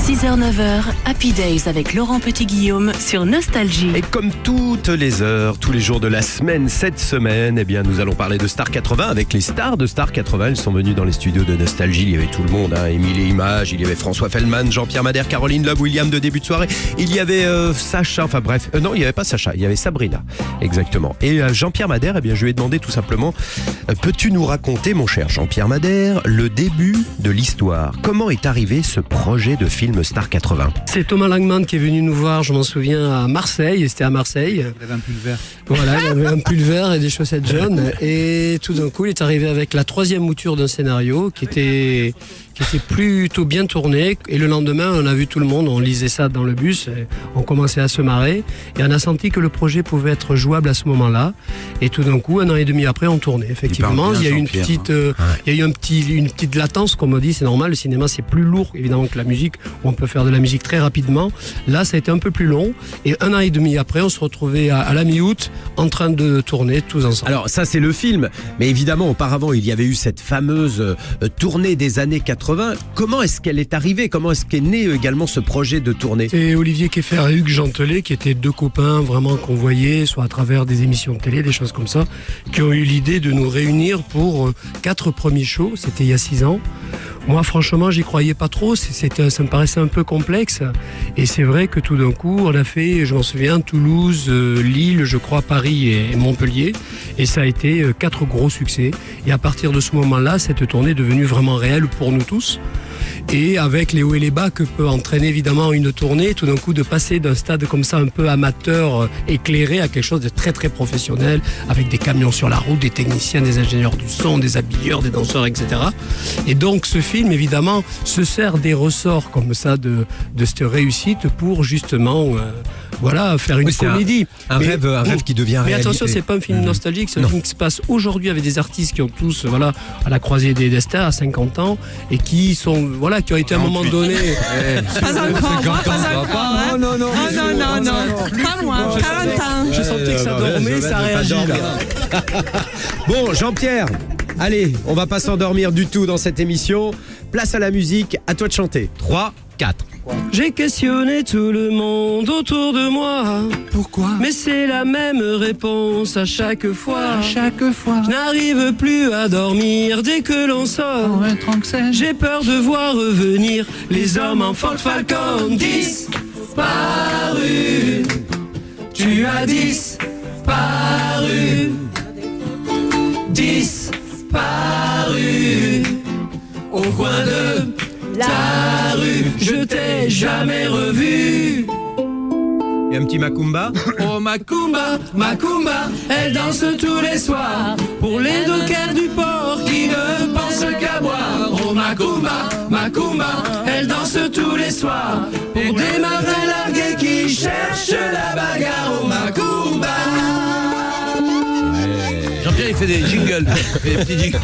6h-9h, Happy Days avec Laurent Petit-Guillaume sur Nostalgie. Et comme toutes les heures, tous les jours de la semaine, cette semaine, eh bien, nous allons parler de Star 80 avec les stars de Star 80. Elles sont venues dans les studios de Nostalgie. Il y avait tout le monde, hein. Émilie Image, il y avait François Fellman, Jean-Pierre Madère, Caroline Love, William de début de soirée. Il y avait euh, Sacha, enfin bref, euh, non, il n'y avait pas Sacha, il y avait Sabrina, exactement. Et euh, Jean-Pierre Madère, eh bien, je lui ai demandé tout simplement, peux-tu nous raconter, mon cher Jean-Pierre Madère, le début de l'histoire? Comment est arrivé ce projet de film? Star 80 C'est Thomas Langman qui est venu nous voir, je m'en souviens, à Marseille. C'était à Marseille. Il avait un pull vert. Voilà, il avait un pull vert et des chaussettes jaunes. Et tout d'un coup, il est arrivé avec la troisième mouture d'un scénario qui était, qui était plutôt bien tourné. Et le lendemain, on a vu tout le monde, on lisait ça dans le bus, et on commençait à se marrer. Et on a senti que le projet pouvait être jouable à ce moment-là. Et tout d'un coup, un an et demi après, on tournait. Effectivement, il y a eu une petite, euh, il y a eu un petit, une petite latence, comme on dit, c'est normal. Le cinéma, c'est plus lourd, évidemment, que la musique, où on peut faire de la musique très rapidement. Là, ça a été un peu plus long. Et un an et demi après, on se retrouvait à, à la mi-août, en train de tourner tous ensemble. Alors ça c'est le film, mais évidemment auparavant il y avait eu cette fameuse euh, tournée des années 80. Comment est-ce qu'elle est arrivée? Comment est-ce qu'est né euh, également ce projet de tournée? Et Olivier Keffer et Hugues Gentelet, qui étaient deux copains vraiment qu'on voyait, soit à travers des émissions de télé, des choses comme ça, qui ont eu l'idée de nous réunir pour euh, quatre premiers shows. C'était il y a six ans. Moi, franchement, j'y croyais pas trop. C'était, ça me paraissait un peu complexe. Et c'est vrai que tout d'un coup, on a fait, je souviens, Toulouse, euh, Lille, je crois, Paris et Montpellier. Et ça a été euh, quatre gros succès. Et à partir de ce moment-là, cette tournée est devenue vraiment réelle pour nous tous. Et avec les hauts et les bas que peut entraîner évidemment une tournée, tout d'un coup de passer d'un stade comme ça un peu amateur, euh, éclairé, à quelque chose de très très professionnel, avec des camions sur la route, des techniciens, des ingénieurs du son, des habilleurs, des danseurs, etc. Et donc ce film évidemment se sert des ressorts comme ça de, de cette réussite pour justement euh, voilà faire une Oui, un- comédie. Un Mais- rêve, un rêve qui devient mais réalité. attention, c'est pas un film nostalgique, c'est un film qui se passe aujourd'hui avec des artistes qui ont tous, voilà, à la croisée des destins, à 50 ans, et qui sont, voilà, qui ont été à un moment donné. Pas encore, moi, pas encore. hein. non, non, Oh non, non, non, pas loin, 40 ans. Je sentais que ça dormait, ça réagit là. Bon, Jean-Pierre, allez, on va pas s'endormir du tout dans cette émission. Place à la musique, à toi de chanter. 3, 4. J'ai questionné tout le monde autour de moi. Pourquoi Mais c'est la même réponse à chaque fois. chaque fois, Je n'arrive plus à dormir dès que l'on sort. tranxène, J'ai peur de voir revenir les hommes en Ford Falcon disparu. Tu as disparu. Disparu. Au coin de ta rue, je t'ai jamais revu. Et un petit macumba Oh Macumba, Macumba, elle danse tous les soirs pour les dockers du port qui ne pensent qu'à boire. Oh Macumba, Macumba, elle danse tous les soirs pour des marins largués qui cherchent la bagarre. Oh Macumba. Jean-Pierre il fait des jingles. Il fait des petits jingles.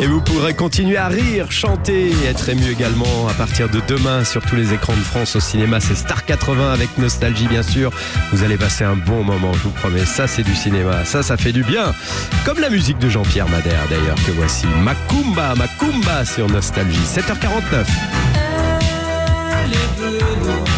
Et vous pourrez continuer à rire, chanter être ému également à partir de demain sur tous les écrans de France au cinéma. C'est Star 80 avec nostalgie bien sûr. Vous allez passer un bon moment, je vous promets. Ça c'est du cinéma, ça ça fait du bien. Comme la musique de Jean-Pierre Madère d'ailleurs que voici. Macumba, Macumba sur nostalgie. 7h49. Elle est venue